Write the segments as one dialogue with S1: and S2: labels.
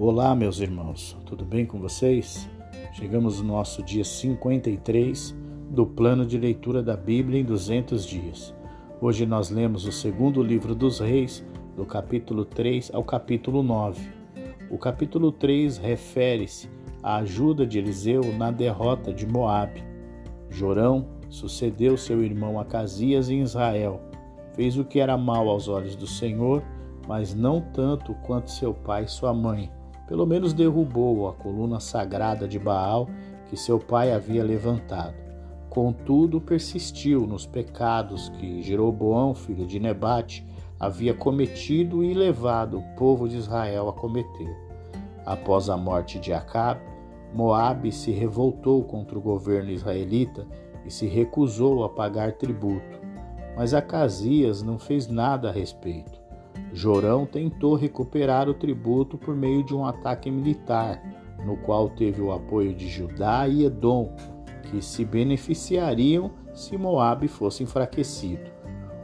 S1: Olá, meus irmãos, tudo bem com vocês? Chegamos no nosso dia 53 do plano de leitura da Bíblia em 200 dias. Hoje nós lemos o segundo livro dos Reis, do capítulo 3 ao capítulo 9. O capítulo 3 refere-se à ajuda de Eliseu na derrota de Moabe. Jorão sucedeu seu irmão Acasias em Israel. Fez o que era mal aos olhos do Senhor, mas não tanto quanto seu pai e sua mãe pelo menos derrubou a coluna sagrada de Baal que seu pai havia levantado. Contudo, persistiu nos pecados que Jeroboão, filho de Nebate, havia cometido e levado o povo de Israel a cometer. Após a morte de Acabe, Moabe se revoltou contra o governo israelita e se recusou a pagar tributo. Mas Acasias não fez nada a respeito. Jorão tentou recuperar o tributo por meio de um ataque militar, no qual teve o apoio de Judá e Edom, que se beneficiariam se Moabe fosse enfraquecido.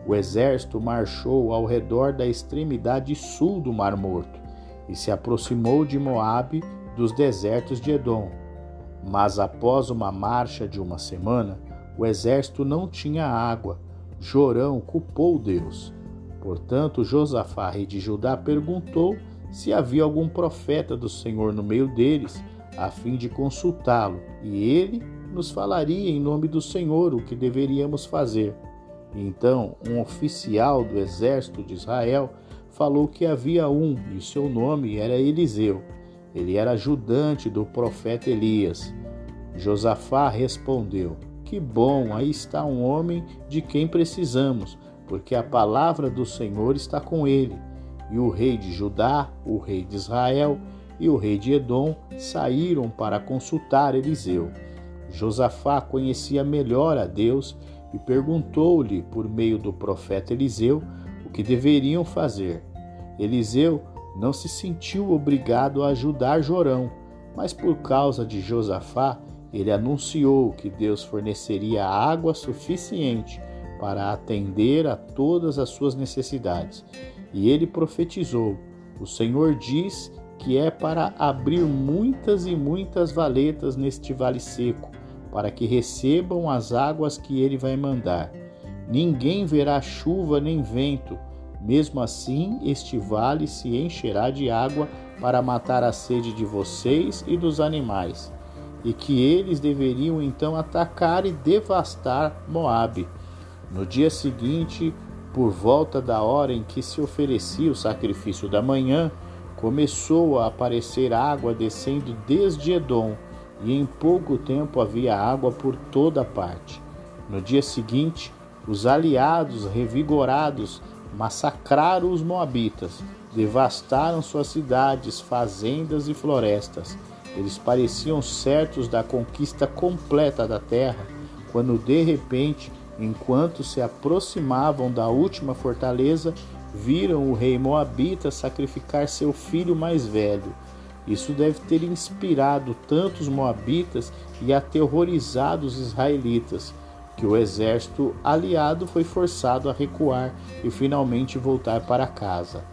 S1: O exército marchou ao redor da extremidade sul do Mar Morto e se aproximou de Moabe dos desertos de Edom. Mas após uma marcha de uma semana, o exército não tinha água. Jorão culpou Deus. Portanto, Josafá, rei de Judá, perguntou se havia algum profeta do Senhor no meio deles, a fim de consultá-lo, e ele nos falaria em nome do Senhor o que deveríamos fazer. Então, um oficial do exército de Israel falou que havia um, e seu nome era Eliseu. Ele era ajudante do profeta Elias. Josafá respondeu: Que bom, aí está um homem de quem precisamos porque a palavra do Senhor está com ele. E o rei de Judá, o rei de Israel e o rei de Edom saíram para consultar Eliseu. Josafá conhecia melhor a Deus e perguntou-lhe por meio do profeta Eliseu o que deveriam fazer. Eliseu não se sentiu obrigado a ajudar Jorão, mas por causa de Josafá, ele anunciou que Deus forneceria água suficiente para atender a todas as suas necessidades. E ele profetizou: O Senhor diz que é para abrir muitas e muitas valetas neste vale seco, para que recebam as águas que ele vai mandar. Ninguém verá chuva nem vento, mesmo assim este vale se encherá de água para matar a sede de vocês e dos animais. E que eles deveriam então atacar e devastar Moabe no dia seguinte, por volta da hora em que se oferecia o sacrifício da manhã, começou a aparecer água descendo desde Edom, e em pouco tempo havia água por toda parte. No dia seguinte, os aliados revigorados massacraram os moabitas, devastaram suas cidades, fazendas e florestas. Eles pareciam certos da conquista completa da terra, quando de repente Enquanto se aproximavam da última fortaleza, viram o rei Moabita sacrificar seu filho mais velho. Isso deve ter inspirado tantos moabitas e aterrorizado os israelitas, que o exército aliado foi forçado a recuar e finalmente voltar para casa.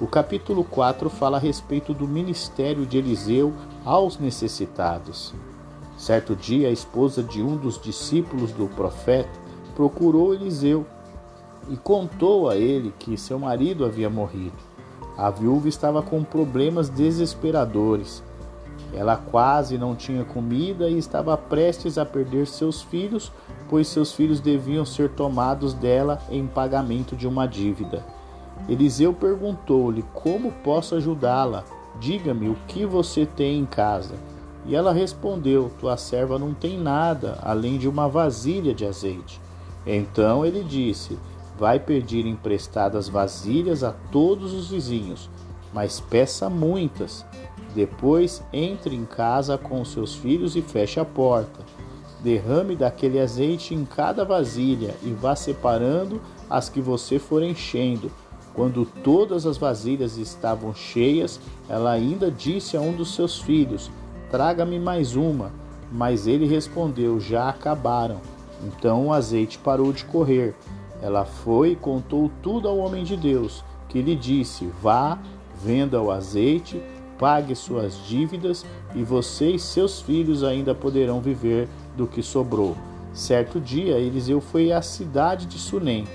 S1: O capítulo 4 fala a respeito do ministério de Eliseu aos necessitados. Certo dia, a esposa de um dos discípulos do profeta procurou Eliseu e contou a ele que seu marido havia morrido. A viúva estava com problemas desesperadores. Ela quase não tinha comida e estava prestes a perder seus filhos, pois seus filhos deviam ser tomados dela em pagamento de uma dívida. Eliseu perguntou-lhe: Como posso ajudá-la? Diga-me o que você tem em casa. E ela respondeu: Tua serva não tem nada além de uma vasilha de azeite. Então ele disse: Vai pedir emprestadas vasilhas a todos os vizinhos, mas peça muitas. Depois entre em casa com seus filhos e feche a porta. Derrame daquele azeite em cada vasilha e vá separando as que você for enchendo. Quando todas as vasilhas estavam cheias, ela ainda disse a um dos seus filhos: Traga-me mais uma. Mas ele respondeu: Já acabaram. Então o azeite parou de correr. Ela foi e contou tudo ao homem de Deus, que lhe disse: Vá, venda o azeite, pague suas dívidas e você e seus filhos ainda poderão viver do que sobrou. Certo dia, Eliseu foi à cidade de Sunem.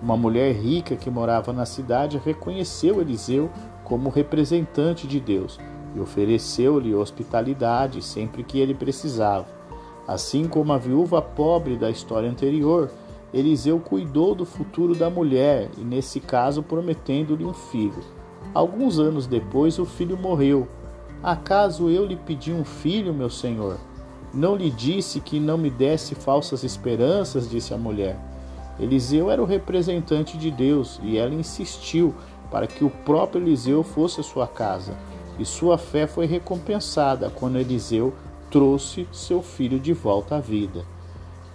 S1: Uma mulher rica que morava na cidade reconheceu Eliseu como representante de Deus e ofereceu-lhe hospitalidade sempre que ele precisava. Assim como a viúva pobre da história anterior, Eliseu cuidou do futuro da mulher e, nesse caso, prometendo-lhe um filho. Alguns anos depois, o filho morreu. Acaso eu lhe pedi um filho, meu senhor? Não lhe disse que não me desse falsas esperanças, disse a mulher. Eliseu era o representante de Deus e ela insistiu para que o próprio Eliseu fosse à sua casa. E sua fé foi recompensada quando Eliseu trouxe seu filho de volta à vida.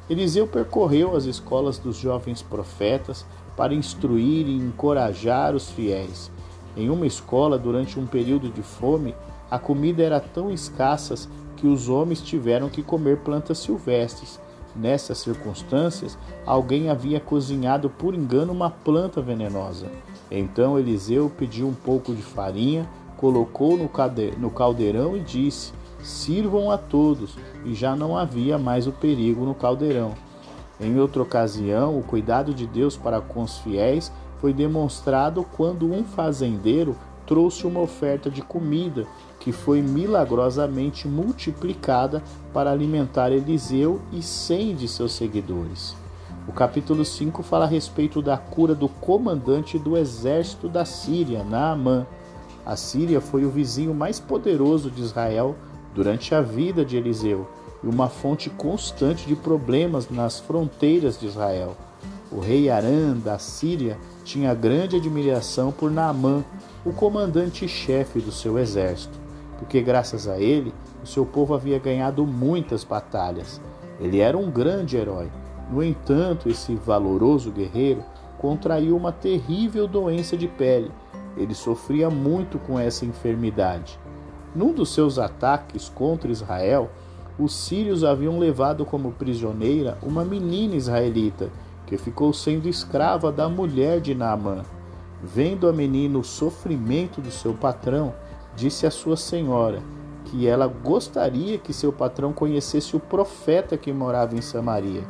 S1: Eliseu percorreu as escolas dos jovens profetas para instruir e encorajar os fiéis. Em uma escola, durante um período de fome, a comida era tão escassa que os homens tiveram que comer plantas silvestres. Nessas circunstâncias, alguém havia cozinhado por engano uma planta venenosa. Então Eliseu pediu um pouco de farinha, colocou no caldeirão e disse: sirvam a todos, e já não havia mais o perigo no caldeirão. Em outra ocasião, o cuidado de Deus para com os fiéis foi demonstrado quando um fazendeiro trouxe uma oferta de comida que foi milagrosamente multiplicada para alimentar Eliseu e cem de seus seguidores. O capítulo 5 fala a respeito da cura do comandante do exército da Síria, Naamã. A Síria foi o vizinho mais poderoso de Israel durante a vida de Eliseu e uma fonte constante de problemas nas fronteiras de Israel. O rei Arã da Síria tinha grande admiração por Naamã, o comandante-chefe do seu exército, porque graças a ele o seu povo havia ganhado muitas batalhas. Ele era um grande herói. No entanto, esse valoroso guerreiro contraiu uma terrível doença de pele. Ele sofria muito com essa enfermidade. Num dos seus ataques contra Israel, os sírios haviam levado como prisioneira uma menina israelita que ficou sendo escrava da mulher de Naamã. Vendo a menina o sofrimento do seu patrão, disse à sua senhora que ela gostaria que seu patrão conhecesse o profeta que morava em Samaria,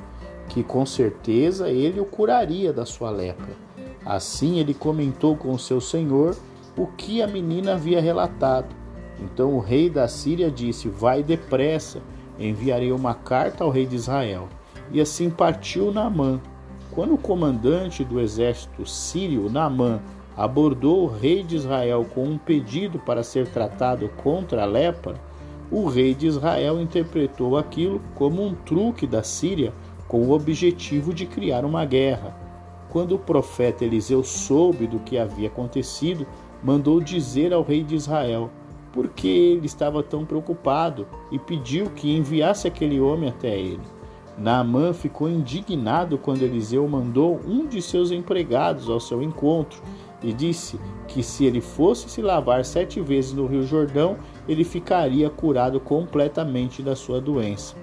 S1: que com certeza ele o curaria da sua lepra. Assim ele comentou com seu senhor o que a menina havia relatado então o rei da Síria disse: Vai depressa, enviarei uma carta ao rei de Israel. E assim partiu Naamã. Quando o comandante do exército sírio, Naamã, abordou o rei de Israel com um pedido para ser tratado contra a lepra, o rei de Israel interpretou aquilo como um truque da Síria com o objetivo de criar uma guerra. Quando o profeta Eliseu soube do que havia acontecido, mandou dizer ao rei de Israel: por que ele estava tão preocupado e pediu que enviasse aquele homem até ele. Naamã ficou indignado quando Eliseu mandou um de seus empregados ao seu encontro e disse que se ele fosse se lavar sete vezes no Rio Jordão, ele ficaria curado completamente da sua doença.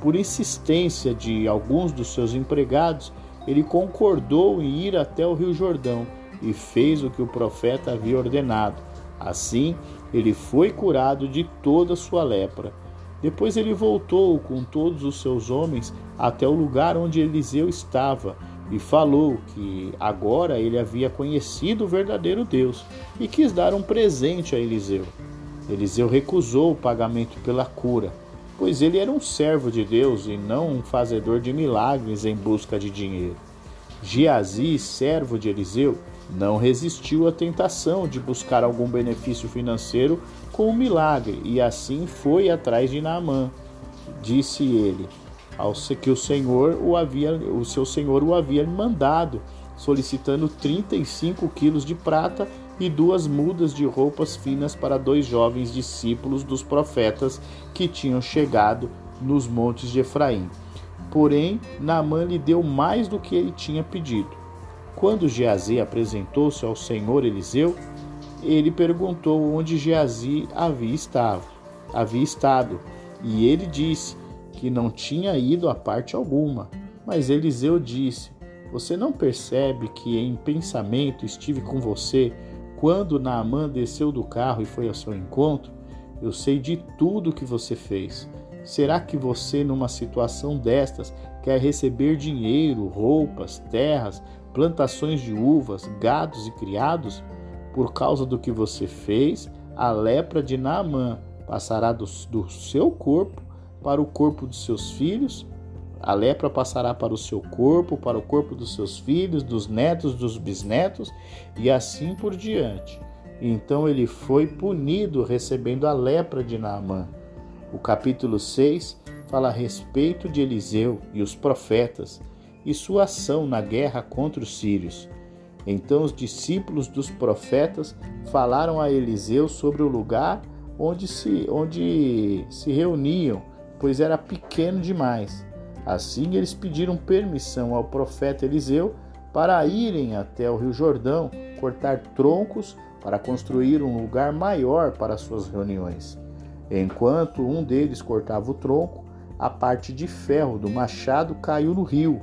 S1: Por insistência de alguns dos seus empregados, ele concordou em ir até o Rio Jordão e fez o que o profeta havia ordenado. Assim, ele foi curado de toda a sua lepra. Depois ele voltou com todos os seus homens até o lugar onde Eliseu estava e falou que agora ele havia conhecido o verdadeiro Deus e quis dar um presente a Eliseu. Eliseu recusou o pagamento pela cura, pois ele era um servo de Deus e não um fazedor de milagres em busca de dinheiro. Geazi, servo de Eliseu, não resistiu à tentação de buscar algum benefício financeiro com o milagre e assim foi atrás de Naamã. Disse ele ao que o Senhor o havia, o seu senhor o havia mandado, solicitando 35 quilos de prata e duas mudas de roupas finas para dois jovens discípulos dos profetas que tinham chegado nos montes de Efraim. Porém, Naamã lhe deu mais do que ele tinha pedido. Quando Geazi apresentou-se ao senhor Eliseu, ele perguntou onde Geazi havia estado, havia estado, e ele disse que não tinha ido a parte alguma. Mas Eliseu disse: Você não percebe que em pensamento estive com você quando Naamã desceu do carro e foi ao seu encontro, eu sei de tudo que você fez. Será que você, numa situação destas, quer receber dinheiro, roupas, terras, plantações de uvas, gados e criados? Por causa do que você fez, a lepra de Naamã passará do, do seu corpo para o corpo dos seus filhos, a lepra passará para o seu corpo, para o corpo dos seus filhos, dos netos, dos bisnetos e assim por diante. Então ele foi punido recebendo a lepra de Naamã. O capítulo 6 fala a respeito de Eliseu e os profetas e sua ação na guerra contra os sírios. Então os discípulos dos profetas falaram a Eliseu sobre o lugar onde se, onde se reuniam, pois era pequeno demais. Assim eles pediram permissão ao profeta Eliseu para irem até o Rio Jordão, cortar troncos para construir um lugar maior para suas reuniões. Enquanto um deles cortava o tronco, a parte de ferro do machado caiu no rio.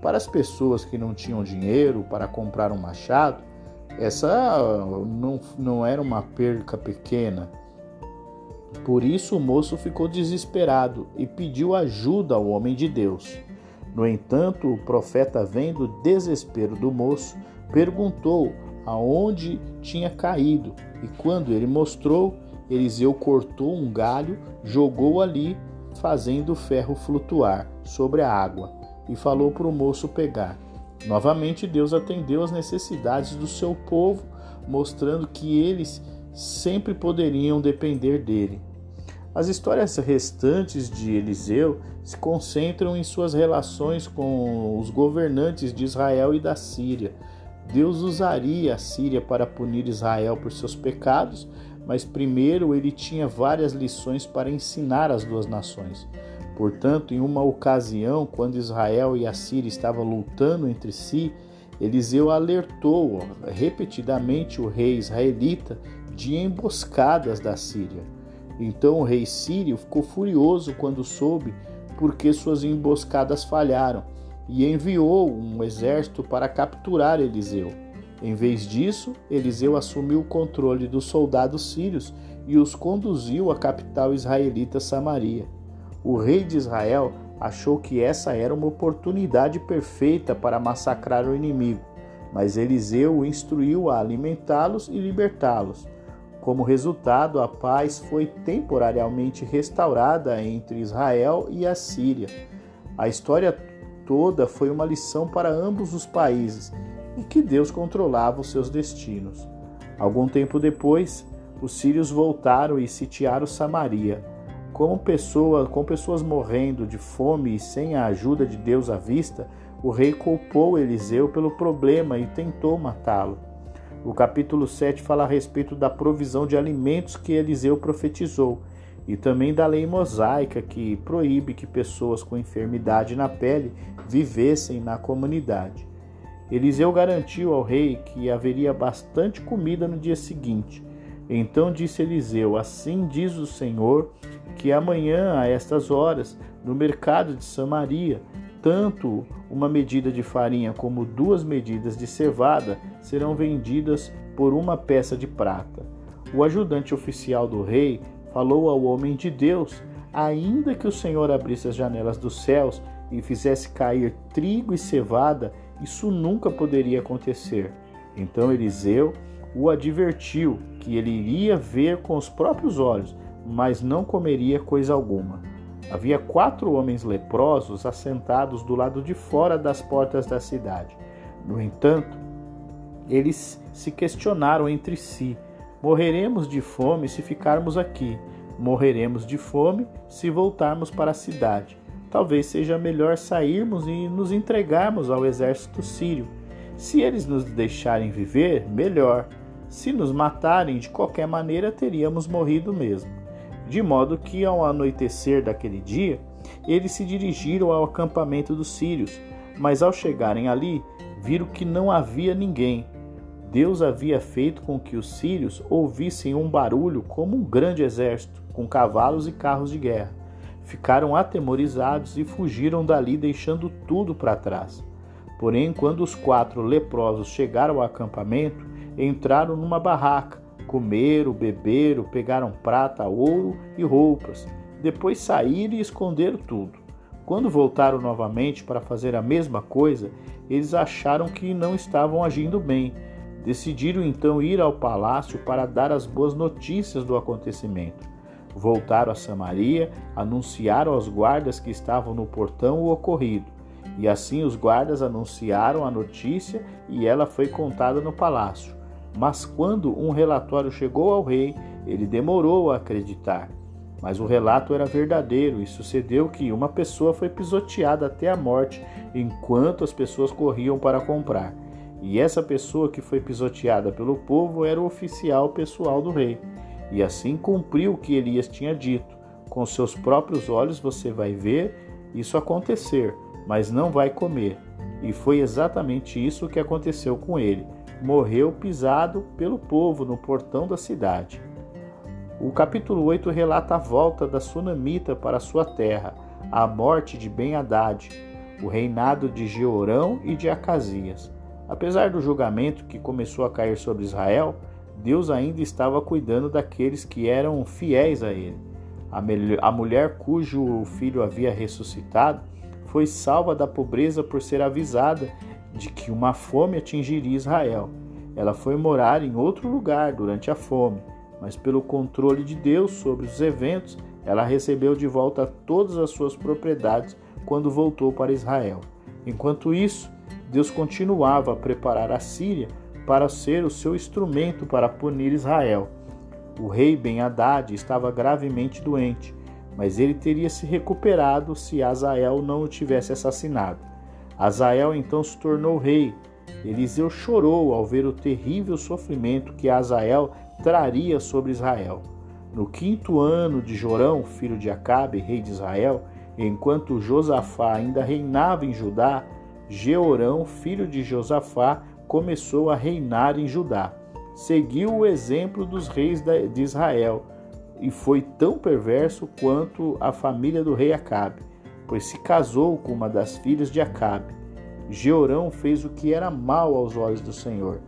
S1: Para as pessoas que não tinham dinheiro para comprar um machado, essa não, não era uma perca pequena. Por isso o moço ficou desesperado e pediu ajuda ao homem de Deus. No entanto, o profeta, vendo o desespero do moço, perguntou aonde tinha caído, e quando ele mostrou, Eliseu cortou um galho, jogou ali, fazendo o ferro flutuar sobre a água, e falou para o moço pegar. Novamente, Deus atendeu às necessidades do seu povo, mostrando que eles sempre poderiam depender dele. As histórias restantes de Eliseu se concentram em suas relações com os governantes de Israel e da Síria. Deus usaria a Síria para punir Israel por seus pecados, mas primeiro ele tinha várias lições para ensinar às duas nações. Portanto, em uma ocasião, quando Israel e a Síria estavam lutando entre si, Eliseu alertou repetidamente o rei israelita de emboscadas da Síria. Então o rei sírio ficou furioso quando soube porque suas emboscadas falharam e enviou um exército para capturar Eliseu. Em vez disso, Eliseu assumiu o controle dos soldados sírios e os conduziu à capital israelita Samaria. O rei de Israel achou que essa era uma oportunidade perfeita para massacrar o inimigo, mas Eliseu o instruiu a alimentá-los e libertá-los. Como resultado, a paz foi temporariamente restaurada entre Israel e a Síria. A história toda foi uma lição para ambos os países e que Deus controlava os seus destinos. Algum tempo depois, os sírios voltaram e sitiaram Samaria. Como pessoa, com pessoas morrendo de fome e sem a ajuda de Deus à vista, o rei culpou Eliseu pelo problema e tentou matá-lo. O capítulo 7 fala a respeito da provisão de alimentos que Eliseu profetizou e também da lei mosaica que proíbe que pessoas com enfermidade na pele vivessem na comunidade. Eliseu garantiu ao rei que haveria bastante comida no dia seguinte. Então disse Eliseu: Assim diz o Senhor, que amanhã, a estas horas, no mercado de Samaria, tanto uma medida de farinha como duas medidas de cevada serão vendidas por uma peça de prata. O ajudante oficial do rei falou ao homem de Deus: ainda que o Senhor abrisse as janelas dos céus e fizesse cair trigo e cevada, isso nunca poderia acontecer. Então Eliseu o advertiu que ele iria ver com os próprios olhos, mas não comeria coisa alguma. Havia quatro homens leprosos assentados do lado de fora das portas da cidade. No entanto, eles se questionaram entre si: Morreremos de fome se ficarmos aqui, morreremos de fome se voltarmos para a cidade. Talvez seja melhor sairmos e nos entregarmos ao exército sírio. Se eles nos deixarem viver, melhor. Se nos matarem, de qualquer maneira teríamos morrido mesmo de modo que ao anoitecer daquele dia, eles se dirigiram ao acampamento dos sírios, mas ao chegarem ali, viram que não havia ninguém. Deus havia feito com que os sírios ouvissem um barulho como um grande exército, com cavalos e carros de guerra. Ficaram atemorizados e fugiram dali, deixando tudo para trás. Porém, quando os quatro leprosos chegaram ao acampamento, entraram numa barraca, comeram, beberam, pegaram prata, ouro e roupas. Depois saíram e esconderam tudo. Quando voltaram novamente para fazer a mesma coisa, eles acharam que não estavam agindo bem. Decidiram então ir ao palácio para dar as boas notícias do acontecimento. Voltaram a Samaria, anunciaram aos guardas que estavam no portão o ocorrido. E assim os guardas anunciaram a notícia e ela foi contada no palácio. Mas quando um relatório chegou ao rei, ele demorou a acreditar. Mas o relato era verdadeiro e sucedeu que uma pessoa foi pisoteada até a morte enquanto as pessoas corriam para comprar. E essa pessoa que foi pisoteada pelo povo era o oficial pessoal do rei. E assim cumpriu o que Elias tinha dito. Com seus próprios olhos você vai ver isso acontecer, mas não vai comer. E foi exatamente isso que aconteceu com ele. Morreu pisado pelo povo no portão da cidade. O capítulo 8 relata a volta da sunamita para sua terra, a morte de Ben-Hadad, o reinado de Jeorão e de Acasias. Apesar do julgamento que começou a cair sobre Israel, Deus ainda estava cuidando daqueles que eram fiéis a ele. A, mulher cujo filho havia ressuscitado foi salva da pobreza por ser avisada de que uma fome atingiria Israel. Ela foi morar em outro lugar durante a fome, mas pelo controle de Deus sobre os eventos, ela recebeu de volta todas as suas propriedades quando voltou para Israel. Enquanto isso, Deus continuava a preparar a Síria para ser o seu instrumento para punir Israel. O rei Ben-Hadad estava gravemente doente, mas ele teria se recuperado se Azael não o tivesse assassinado. Azael então se tornou rei. Eliseu chorou ao ver o terrível sofrimento que Azael traria sobre Israel. No quinto ano de Jorão, filho de Acabe, rei de Israel, enquanto Josafá ainda reinava em Judá, Jeorão, filho de Josafá, começou a reinar em Judá. Seguiu o exemplo dos reis de Israel e foi tão perverso quanto a família do rei Acabe, pois se casou com uma das filhas de Acabe. Jeorão fez o que era mal aos olhos do Senhor,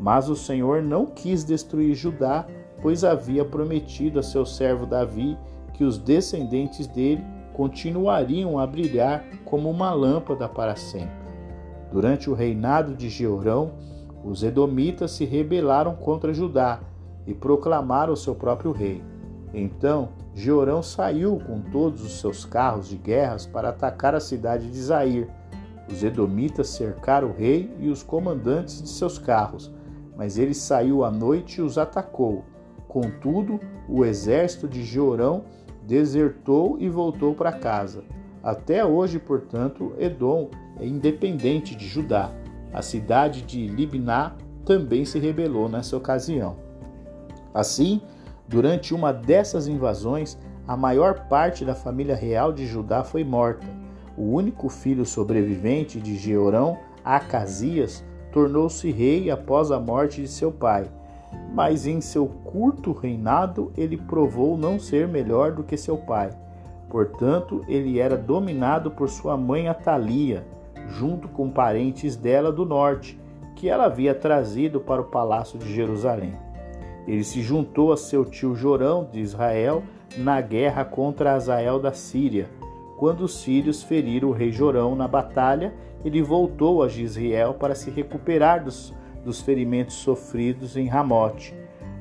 S1: mas o Senhor não quis destruir Judá, pois havia prometido a seu servo Davi que os descendentes dele continuariam a brilhar como uma lâmpada para sempre. Durante o reinado de Jeorão, os edomitas se rebelaram contra Judá e proclamaram seu próprio rei. Então, Jeorão saiu com todos os seus carros de guerras para atacar a cidade de Zair. Os edomitas cercaram o rei e os comandantes de seus carros, mas ele saiu à noite e os atacou. Contudo, o exército de Jeorão desertou e voltou para casa. Até hoje, portanto, Edom independente de Judá. A cidade de Libná também se rebelou nessa ocasião. Assim, durante uma dessas invasões, a maior parte da família real de Judá foi morta. O único filho sobrevivente de Jeorão, Acasias, tornou-se rei após a morte de seu pai. Mas em seu curto reinado, ele provou não ser melhor do que seu pai. Portanto, ele era dominado por sua mãe Atalia, junto com parentes dela do norte, que ela havia trazido para o palácio de Jerusalém. Ele se juntou a seu tio Jorão de Israel na guerra contra Azael da Síria. Quando os sírios feriram o rei Jorão na batalha, ele voltou a Gisrael para se recuperar dos, dos ferimentos sofridos em Ramote.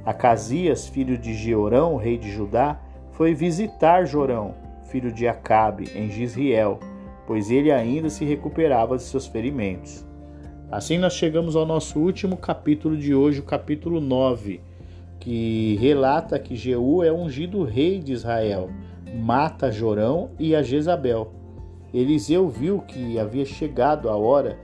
S1: Acasias, filho de Jeorão, rei de Judá, foi visitar Jorão, filho de Acabe, em Gisrael pois ele ainda se recuperava de seus ferimentos. Assim nós chegamos ao nosso último capítulo de hoje, o capítulo 9, que relata que Jeú é ungido rei de Israel, mata Jorão e a Jezabel. Eliseu viu que havia chegado a hora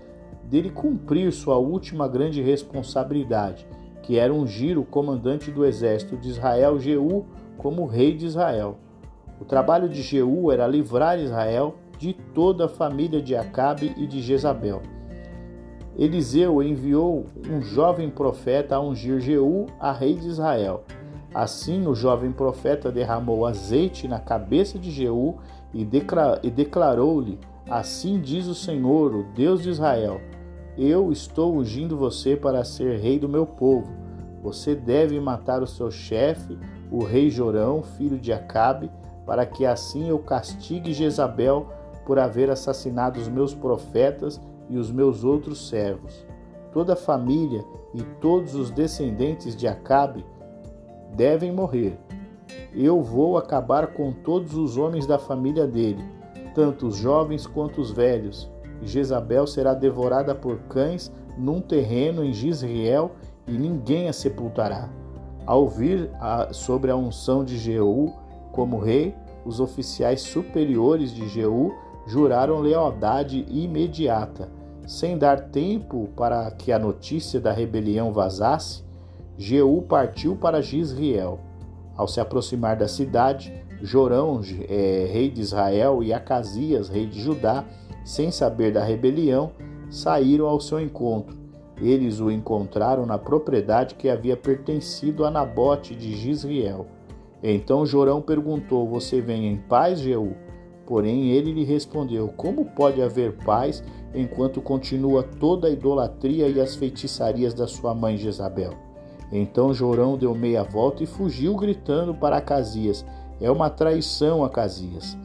S1: dele cumprir sua última grande responsabilidade, que era ungir o comandante do exército de Israel, Jeú, como rei de Israel. O trabalho de Jeú era livrar Israel de toda a família de Acabe e de Jezabel. Eliseu enviou um jovem profeta a ungir Jeú, a rei de Israel. Assim, o jovem profeta derramou azeite na cabeça de Jeú e declarou-lhe: Assim diz o Senhor, o Deus de Israel: Eu estou ungindo você para ser rei do meu povo. Você deve matar o seu chefe, o rei Jorão, filho de Acabe, para que assim eu castigue Jezabel por haver assassinado os meus profetas e os meus outros servos. Toda a família e todos os descendentes de Acabe devem morrer. Eu vou acabar com todos os homens da família dele, tanto os jovens quanto os velhos. Jezabel será devorada por cães num terreno em Gisrael e ninguém a sepultará. Ao ouvir sobre a unção de Jeú como rei, os oficiais superiores de Jeú juraram lealdade imediata. Sem dar tempo para que a notícia da rebelião vazasse, Jeú partiu para Gisrael. Ao se aproximar da cidade, Jorão, é, rei de Israel, e Acasias, rei de Judá, sem saber da rebelião, saíram ao seu encontro. Eles o encontraram na propriedade que havia pertencido a Nabote de Gisrael. Então Jorão perguntou: Você vem em paz, Jeú? Porém ele lhe respondeu: Como pode haver paz enquanto continua toda a idolatria e as feitiçarias da sua mãe Jezabel? Então Jorão deu meia volta e fugiu, gritando para Acasias: É uma traição, Acasias.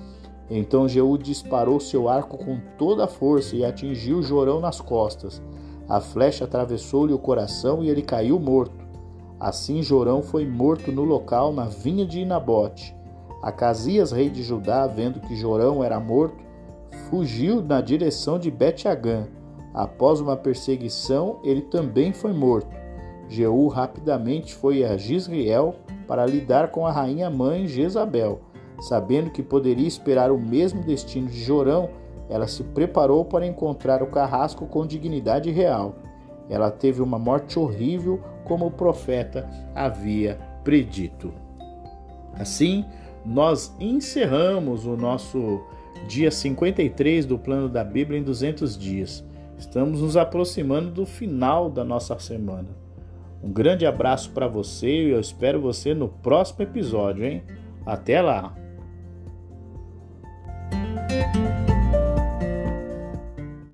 S1: Então Jeú disparou seu arco com toda a força e atingiu Jorão nas costas. A flecha atravessou-lhe o coração e ele caiu morto. Assim Jorão foi morto no local, na vinha de Inabote. Acasias, rei de Judá, vendo que Jorão era morto, fugiu na direção de Bet-Agã. Após uma perseguição, ele também foi morto. Jeú rapidamente foi a Gisrael para lidar com a rainha mãe Jezabel. Sabendo que poderia esperar o mesmo destino de Jorão, ela se preparou para encontrar o carrasco com dignidade real. Ela teve uma morte horrível, como o profeta havia predito. Assim, nós encerramos o nosso dia 53 do plano da Bíblia em 200 dias. Estamos nos aproximando do final da nossa semana. Um grande abraço para você e eu espero você no próximo episódio, hein? Até lá!